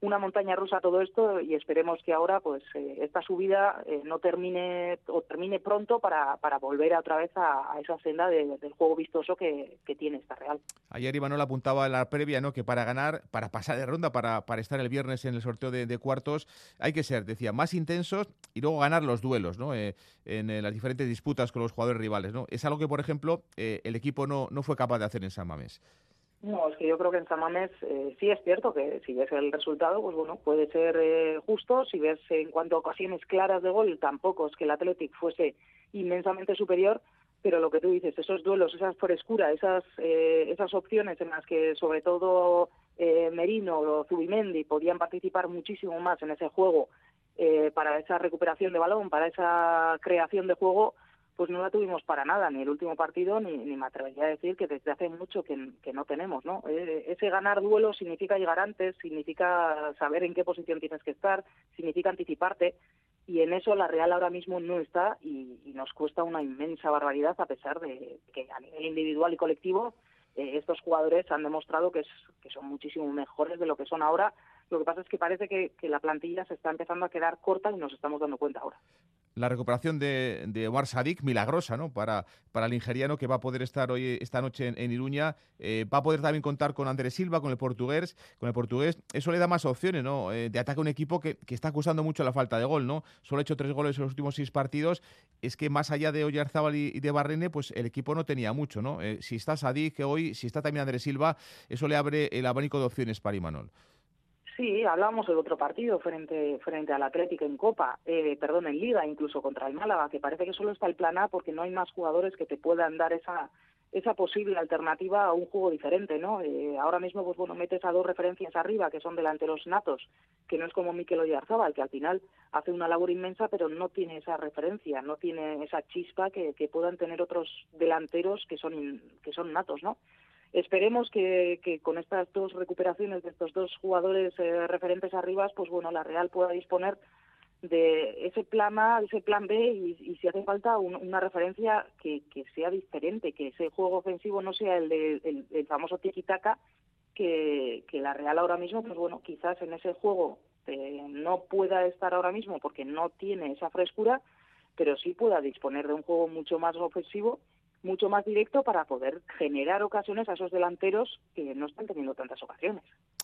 una montaña rusa todo esto y esperemos que ahora pues eh, esta subida eh, no termine o termine pronto para, para volver otra vez a, esa senda del juego vistoso que, que, tiene esta Real. Ayer Imanol apuntaba en la previa, ¿no? Que para ganar, para pasar de ronda, para, para estar el viernes en el sorteo de, cuartos, hay que ser, decía, más intensos y luego ganar los duelos, ¿no? en las diferentes disputas con los jugadores rivales, ¿no? Es algo que, por ejemplo, eh, el equipo no, no fue capaz de hacer en San Mamés. No, es que yo creo que en San Mamés eh, sí es cierto que si ves el resultado, pues bueno, puede ser eh, justo. Si ves en cuanto a ocasiones claras de gol, tampoco es que el Athletic fuese inmensamente superior, pero lo que tú dices, esos duelos, esas frescura, esas, esas opciones en las que sobre todo Merino o Zubimendi podían participar muchísimo más en ese juego para esa recuperación de balón, para esa creación de juego, pues no la tuvimos para nada, ni el último partido, ni, ni me atrevería a decir que desde hace mucho que, no tenemos, ¿no? Eh, ese ganar duelo significa llegar antes, significa saber en qué posición tienes que estar, significa anticiparte, y en eso la Real ahora mismo no está y, nos cuesta una inmensa barbaridad a pesar de que a nivel individual y colectivo eh, estos jugadores han demostrado que, es, que son muchísimo mejores de lo que son ahora. Lo que pasa es que parece que, que la plantilla se está empezando a quedar corta y nos estamos dando cuenta ahora la recuperación de, de Omar Sadik, milagrosa, ¿no? Para, para el nigeriano que va a poder estar hoy esta noche en, Iruña. Eh, va a poder también contar con Andrés Silva, con el portugués. Con el portugués. Eso le da más opciones, ¿no? Eh, de ataque a un equipo que, está acusando mucho la falta de gol, ¿no? Solo ha hecho tres goles en los últimos seis partidos. Es que más allá de Oyarzábal y, y de Barrene, pues el equipo no tenía mucho, ¿no? Eh, si está Sadik hoy, si está también Andrés Silva, eso le abre el abanico de opciones para Imanol. Sí, hablamos del otro partido frente frente al Atlético en Copa, eh, perdón, en Liga, incluso contra el Málaga, que parece que solo está el plan A porque no hay más jugadores que te puedan dar esa esa posible alternativa a un juego diferente, ¿no? Eh, ahora mismo, pues bueno, metes a dos referencias arriba que son delanteros natos, que no es como Mikel Oyarzabal, que al final hace una labor inmensa, pero no tiene esa referencia, no tiene esa chispa que, que puedan tener otros delanteros que son que son natos, ¿no? Esperemos que, con estas dos recuperaciones de estos dos jugadores eh, referentes arriba, pues bueno, la Real pueda disponer de ese plan A, ese plan B y, si hace falta una referencia que, sea diferente, que ese juego ofensivo no sea el, de, el, famoso tiki-taka, que, la Real ahora mismo, pues bueno, quizás en ese juego eh, no pueda estar ahora mismo porque no tiene esa frescura, pero sí pueda disponer de un juego mucho más ofensivo mucho más directo para poder generar ocasiones a esos delanteros que no están teniendo tantas ocasiones.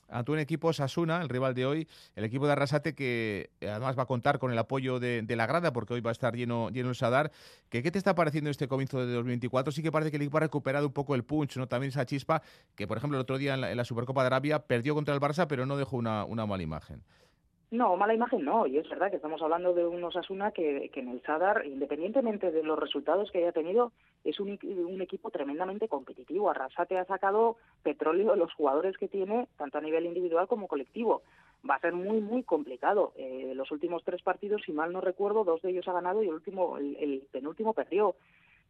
A tu equipo Sasuna, el rival de hoy, el equipo de Arrasate que además va a contar con el apoyo de, la grada porque hoy va a estar lleno, lleno el Sadar. ¿Qué, ¿Qué te está pareciendo este comienzo de 2024? Sí que parece que el equipo ha recuperado un poco el punch, ¿no? También esa chispa que, por ejemplo, el otro día en la, Supercopa de Arabia perdió contra el Barça, pero no dejó una, una mala imagen. No, mala imagen no, y es verdad que estamos hablando de un Osasuna que, que en el Sadar, independientemente de los resultados que haya tenido, es un, equipo tremendamente competitivo. Arrasate ha sacado petróleo de los jugadores que tiene, tanto a nivel individual como colectivo. Va a ser muy, muy complicado. Eh, los últimos tres partidos, si mal no recuerdo, dos de ellos ha ganado y el último, el, el penúltimo perdió.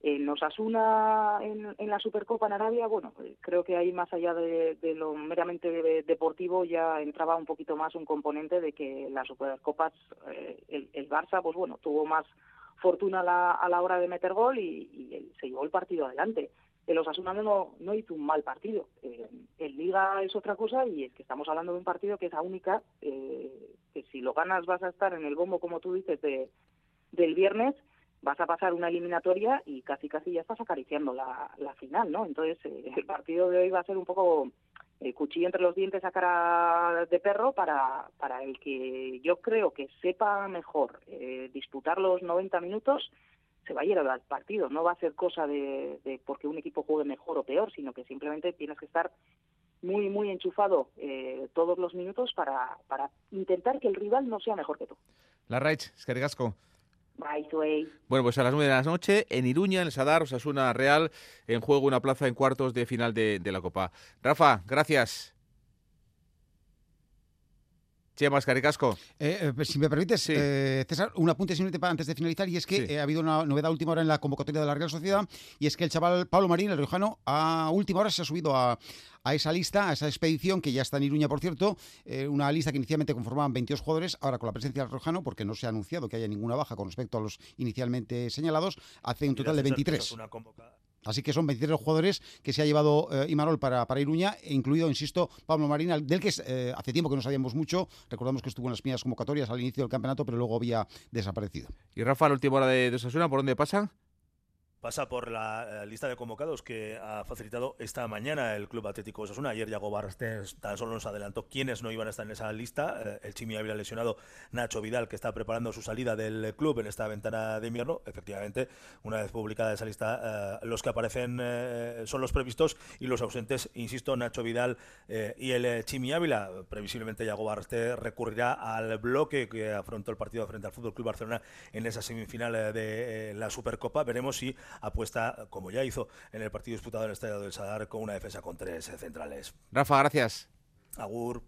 En Osasuna, en, la Supercopa en Arabia, bueno, eh, creo que ahí más allá de, lo meramente de- deportivo ya entraba un poquito más un componente de que las Supercopas, eh, el, el Barça, pues bueno, tuvo más fortuna a la, a la hora de meter gol y, el- se llevó el partido adelante. El Osasuna no, hizo un mal partido. Eh, en Liga es otra cosa y es que estamos hablando de un partido que es la única, eh, que si lo ganas vas a estar en el bombo, como tú dices, de, del viernes, vas a pasar una eliminatoria y casi casi ya estás acariciando la, final, ¿no? Entonces eh, el partido de hoy va a ser un poco eh, cuchillo entre los dientes a cara de perro para, para el que yo creo que sepa mejor eh, disputar los 90 minutos se va a llevar al partido. No va a ser cosa de, de porque un equipo juegue mejor o peor, sino que simplemente tienes que estar muy, muy enchufado eh, todos los minutos para, para intentar que el rival no sea mejor que tú. La Raich, es que. Bueno, pues a las 9 de la noche en Iruña, en el Sadar, Osasuna Real, en juego una plaza en cuartos de final de, de la Copa. Rafa, gracias. Chema, Caricasco. Eh, eh, pues, si me permites, eh, César, un apunte simplemente para antes de finalizar, y es que Sí. eh, ha habido una novedad última hora en la convocatoria de la Real Sociedad, y es que el chaval Pablo Marín, el riojano, a última hora se ha subido a, a esa lista, a esa expedición, que ya está en Iruña, por cierto, eh, una lista que inicialmente conformaban 22 jugadores, ahora con la presencia del riojano, porque no se ha anunciado que haya ninguna baja con respecto a los inicialmente señalados, hace un total de 23. Así que son 23 los jugadores que se ha llevado eh, Imanol para, para Iruña, e incluido, insisto, Pablo Marín, al- del que eh, hace tiempo que no sabíamos mucho. Recordamos que estuvo en las primeras convocatorias al inicio del campeonato, pero luego había desaparecido. Y Rafa, la última hora de, de ¿por dónde pasa? Pasa por la eh, lista de convocados que ha facilitado esta mañana el Club Atlético Osasuna. Ayer Yago Barrastes tan solo nos adelantó quiénes no iban a estar en esa lista. Eh, el Chimi había lesionado Nacho Vidal, que está preparando su salida del club en esta ventana de invierno. Efectivamente, una vez publicada esa lista, eh, los que aparecen son los previstos y los ausentes, insisto, Nacho Vidal y el Chimi Ávila. Previsiblemente Yago Barrastes recurrirá al bloque que afrontó el partido frente al Fútbol Club Barcelona en esa semifinal de la Supercopa. Veremos si apuesta, como ya hizo en el partido disputado en el Estadio del Sadar, con una defensa con tres eh, centrales. Rafa, gracias. Agur.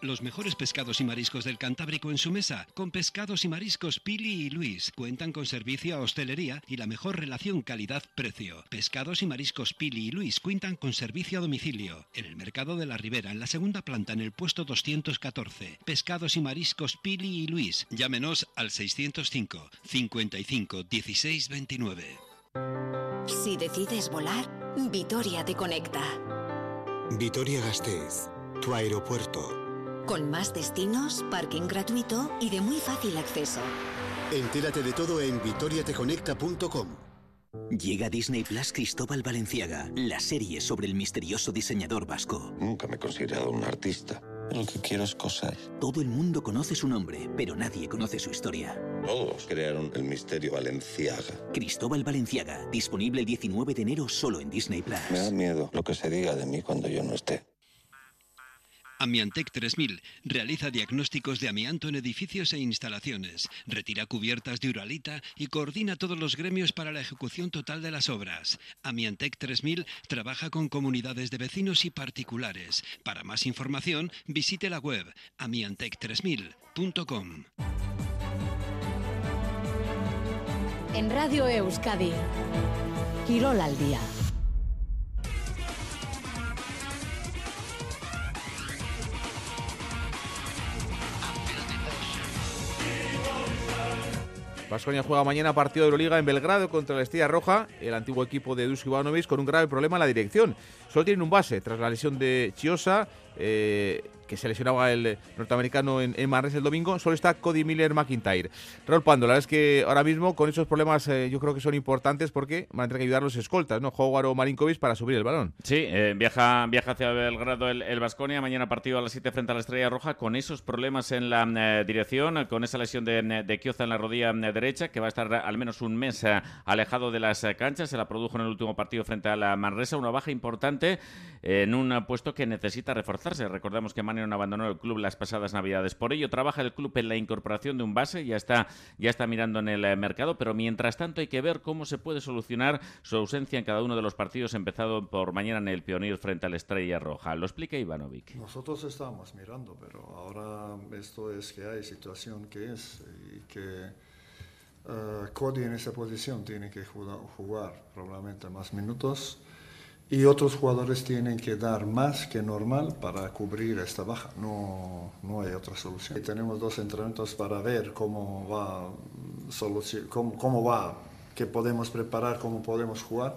Los mejores pescados y mariscos del Cantábrico en su mesa, con pescados y mariscos Pili y Luis. Cuentan con servicio a hostelería y la mejor relación calidad-precio. Pescados y mariscos Pili y Luis cuentan con servicio a domicilio. En el Mercado de la Ribera, en la segunda planta, en el puesto 214. Pescados y mariscos Pili y Luis. Llámenos al 605 55 16 29. Si decides volar, Vitoria te conecta. Vitoria Gasteiz, tu aeropuerto. Con más destinos, parking gratuito y de muy fácil acceso. Entérate de todo en vitoriateconecta.com. Llega Disney Plus Cristóbal Valenciaga, la serie sobre el misterioso diseñador vasco. Nunca me he considerado un artista. Lo que quiero es coser. Todo el mundo conoce su nombre, pero nadie conoce su historia. Todos crearon el misterio Valenciaga. Cristóbal Valenciaga, disponible el 19 de enero solo en Disney Plus. Me da miedo lo que se diga de mí cuando yo no esté. Amiantec 3000 realiza diagnósticos de amianto en edificios e instalaciones, retira cubiertas de uralita y coordina todos los gremios para la ejecución total de las obras. Amiantec 3000 trabaja con comunidades de vecinos y particulares. Para más información, visite la web amiantec3000.com. En Radio Euskadi, Quirol al día. Vasconia juega mañana partido de Euroliga en Belgrado contra la Estrella Roja, el antiguo equipo de Dusko Ivanovic, con un grave problema en la dirección. Solo tienen un base tras la lesión de Chiosa. eh, que se lesionaba el norteamericano en, en el domingo, solo está Cody Miller McIntyre. Raúl Pando, la verdad es que ahora mismo con esos problemas eh, yo creo que son importantes porque van a tener que ayudar los escoltas, ¿no? Howard o Marinkovic para subir el balón. Sí, eh, viaja, viaja hacia Belgrado el Vasconia, mañana partido a las 7 frente a la Estrella Roja, con esos problemas en la eh, dirección, con esa lesión de, de Kioza en la rodilla derecha, que va a estar al menos un mes alejado de las canchas, se la produjo en el último partido frente a la Manresa, una baja importante en un puesto que necesita reforzarse. Recordemos que Manion abandonó el club las pasadas navidades. Por ello trabaja el club en la incorporación de un base, ya está, ya está mirando en el eh, mercado, pero mientras tanto hay que ver cómo se puede solucionar su ausencia en cada uno de los partidos, empezado por mañana en el Pionir frente a la Estrella Roja. Lo explica Ivanovic. Nosotros estamos mirando, pero ahora esto es que hay situación que es y que uh, Cody en esa posición tiene que jugar, jugar probablemente más minutos y otros jugadores tienen que dar más que normal para cubrir esta baja. No, no hay otra solución. Y tenemos dos entrenamientos para ver cómo va, cómo, cómo va, qué podemos preparar, cómo podemos jugar.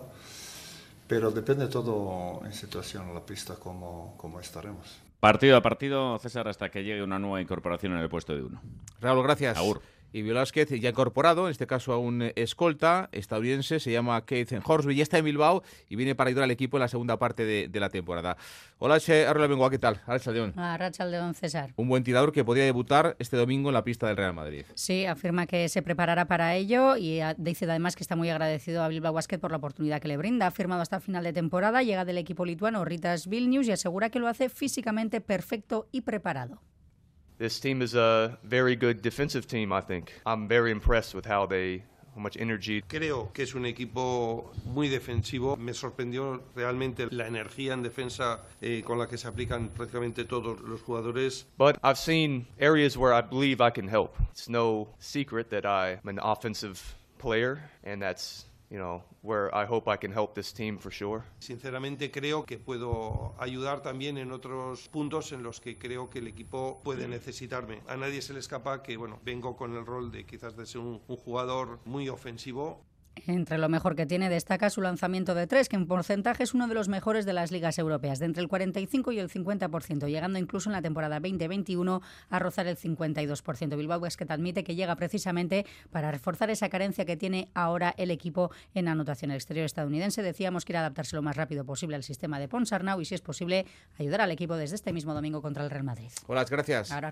Pero depende todo en situación a la pista cómo, cómo estaremos. Partido a partido, César, hasta que llegue una nueva incorporación en el puesto de uno. Raúl, gracias. Agur y Velázquez ya incorporado, en este caso a un escolta estadounidense, se llama Keith Horsby, ya está en Bilbao y viene para ayudar al equipo en la segunda parte de, la temporada. Hola, Arrola Bengoa, ¿qué tal? Arrachaldeón. Arrachaldeón, César. Un buen tirador que podría debutar este domingo en la pista del Real Madrid. Sí, afirma que se preparará para ello y dice además que está muy agradecido a Bilbao Basket por la oportunidad que le brinda. Ha firmado hasta final de temporada, llega del equipo lituano Ritas Vilnius y asegura que lo hace físicamente perfecto y preparado. This team is a very good defensive team, I think. I'm very impressed with how they how much energy. Creo que es un equipo muy defensivo. Me sorprendió realmente la energía en defensa eh, con la que se aplican prácticamente todos los jugadores. But I've seen areas where I believe I can help. It's no secret that I'm an offensive player, and that's you know, where I hope I can help this team for sure. Sinceramente creo que puedo ayudar también en otros puntos en los que creo que el equipo puede necesitarme. A nadie se le escapa que, bueno, vengo con el rol de quizás de ser un, un jugador muy ofensivo entre lo mejor que tiene destaca su lanzamiento de tres, que en porcentaje es uno de los mejores de las ligas europeas, de entre el 45 y el 50%, llegando incluso en la temporada 2021 a rozar el 52%. Bilbao es que te admite que llega precisamente para reforzar esa carencia que tiene ahora el equipo en anotación exterior estadounidense. Decíamos que ir a adaptarse lo más rápido posible al sistema de Ponsarnau y, si es posible, ayudar al equipo desde este mismo domingo contra el Real Madrid. Hola, gracias. Ahora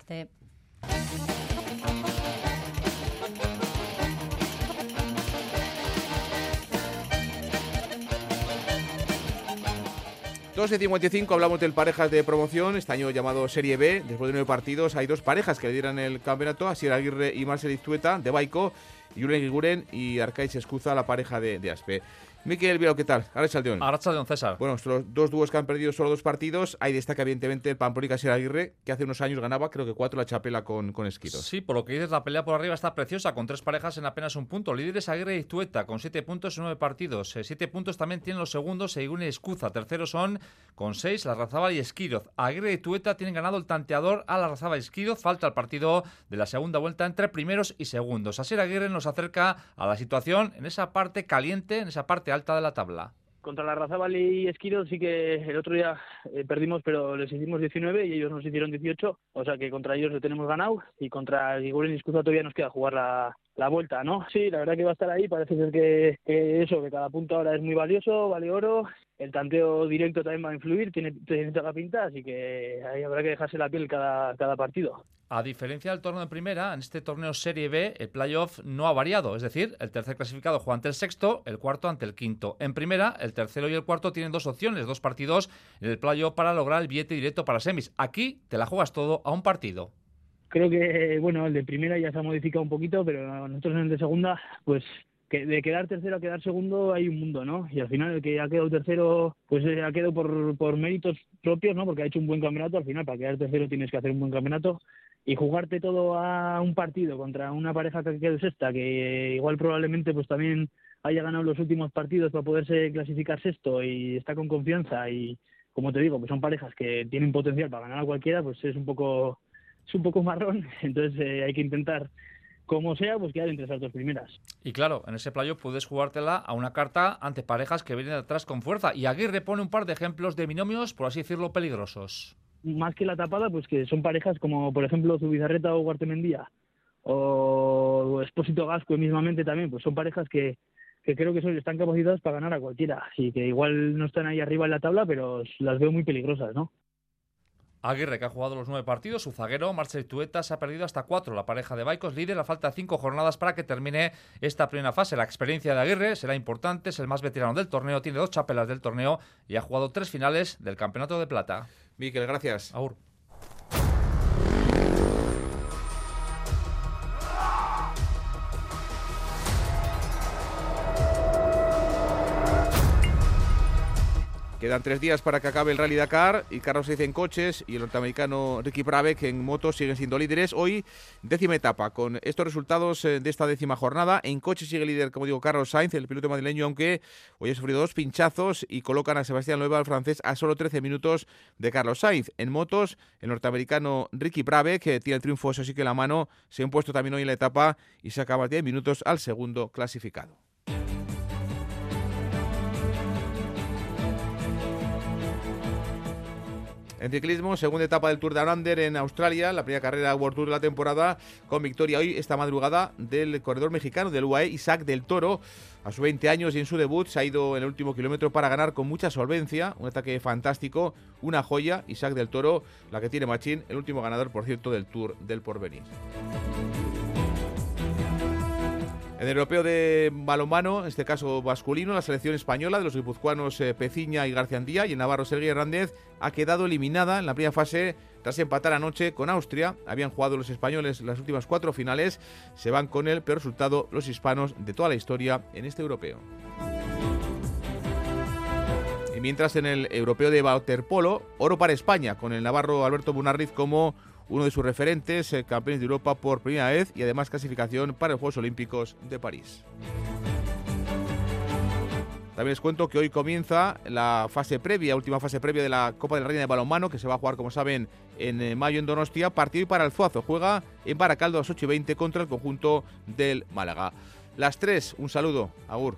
arte. 2 de 55 hablamos del parejas de promoción, este año llamado Serie B. Después de nueve partidos hay dos parejas que lideran el campeonato, Asier Aguirre y Marcel Iztueta, de Baico, Julen Guren y Arcaiz Escuza, la pareja de, de Aspe. Miquel ¿qué tal? Arrachaldeón. Arrachaldeón, César. Bueno, los dos dúos que han perdido solo dos partidos. Ahí destaca evidentemente el Pamplona y Aguirre, que hace unos años ganaba, creo que cuatro la chapela con, con. Sí, por lo que dices, la pelea por arriba está preciosa, con tres parejas en apenas un punto. Líderes Aguirre y Tueta, con siete puntos en nueve partidos. Eh, siete puntos también tienen los segundos según Escuza. Terceros son, con seis, la Razaba y Esquiroz. Aguirre y Tueta tienen ganado el tanteador a la Razaba y Esquiroz. Falta el partido de la segunda vuelta entre primeros y segundos. Así Aguirre nos acerca a la situación en esa parte caliente, en esa parte alta de la tabla. Contra la Razabal y Esquiro sí que el otro día eh, perdimos, pero les hicimos 19 y ellos nos hicieron 18, o sea que contra ellos le tenemos ganado y contra Giguren y Escuza todavía nos queda jugar la, la vuelta, ¿no? Sí, la verdad que va a estar ahí, parece ser que, eso, que cada punto ahora es muy valioso, vale oro, el tanteo directo también va a influir, tiene, tiene toda la pinta, así que ahí habrá que dejarse la piel cada, partido. A diferencia del torneo de primera, en este torneo Serie B, el playoff no ha variado, es decir, el tercer clasificado juega ante el sexto, el cuarto ante el quinto. En primera, el tercero y el cuarto tienen dos opciones, dos partidos en el playoff para lograr el billete directo para semis. Aquí te la juegas todo a un partido creo que, bueno, el de primera ya se ha modificado un poquito, pero nosotros en el de segunda, pues que de quedar tercero a quedar segundo hay un mundo, ¿no? Y al final el que ha quedado tercero, pues eh, ha quedado por, por méritos propios, ¿no? Porque ha hecho un buen campeonato, al final para quedar tercero tienes que hacer un buen campeonato y jugarte todo a un partido contra una pareja que quede sexta, que igual probablemente pues también haya ganado los últimos partidos para poderse clasificar sexto y está con confianza y como te digo, pues son parejas que tienen potencial para ganar a cualquiera, pues es un poco es un poco marrón, entonces eh, hay que intentar como sea, pues quedar entre esas dos primeras. Y claro, en ese playo puedes jugártela a una carta ante parejas que vienen atrás con fuerza. Y Aguirre pone un par de ejemplos de binomios, por así decirlo, peligrosos. más que la tapada, pues que son parejas como, por ejemplo, Zubizarreta o Guartemendía o Espósito Gasco mismamente también, pues son parejas que, que creo que son, están capacitadas para ganar a cualquiera. Así que igual no están ahí arriba en la tabla, pero las veo muy peligrosas, ¿no? Aguirre, que ha jugado los nueve partidos, su zaguero, Marcel Tueta, se ha perdido hasta cuatro. La pareja de Baicos líder, la falta cinco jornadas para que termine esta primera fase. La experiencia de Aguirre será importante, es el más veterano del torneo, tiene dos chapelas del torneo y ha jugado tres finales del Campeonato de Plata. Miquel, gracias. Aur. Quedan tres días para que acabe el Rally Dakar y Carlos Sainz en coches y el norteamericano Ricky Brabeck en motos siguen siendo líderes. Hoy décima etapa con estos resultados eh, de esta décima jornada. En coches sigue líder, como digo, Carlos Sainz, el piloto madrileño, aunque hoy ha sufrido dos pinchazos y colocan a Sebastián Loeb, el francés, a solo 13 minutos de Carlos Sainz. En motos, el norteamericano Ricky Brabeck, que tiene el triunfo, eso sí que la mano, se ha impuesto también hoy en la etapa y se acaba 10 minutos al segundo clasificado. En ciclismo, segunda etapa del Tour de Under en Australia, la primera carrera World Tour de la temporada, con victoria hoy, esta madrugada, del corredor mexicano del UAE, Isaac del Toro. A sus 20 años y en su debut se ha ido en el último kilómetro para ganar con mucha solvencia, un ataque fantástico, una joya, Isaac del Toro, la que tiene Machín, el último ganador, por cierto, del Tour del Porvenir. En el europeo de balonmano, en este caso masculino, la selección española de los guipuzcoanos eh, Peciña y Garciandía y en Navarro Sergio Hernández ha quedado eliminada en la primera fase tras empatar anoche con Austria. Habían jugado los españoles las últimas cuatro finales. Se van con el peor resultado los hispanos de toda la historia en este europeo. Y mientras en el europeo de waterpolo, oro para España, con el navarro Alberto Bunarriz como uno de sus referentes, eh, campeones de Europa por primera vez y además clasificación para los Juegos Olímpicos de París. También les cuento que hoy comienza la fase previa, última fase previa de la Copa de la Reina de Balonmano, que se va a jugar, como saben, en eh, mayo en Donostia. Partido y para el Zuazo. Juega en Baracaldo a las 8 y 20 contra el conjunto del Málaga. Las 3, un saludo. Agur.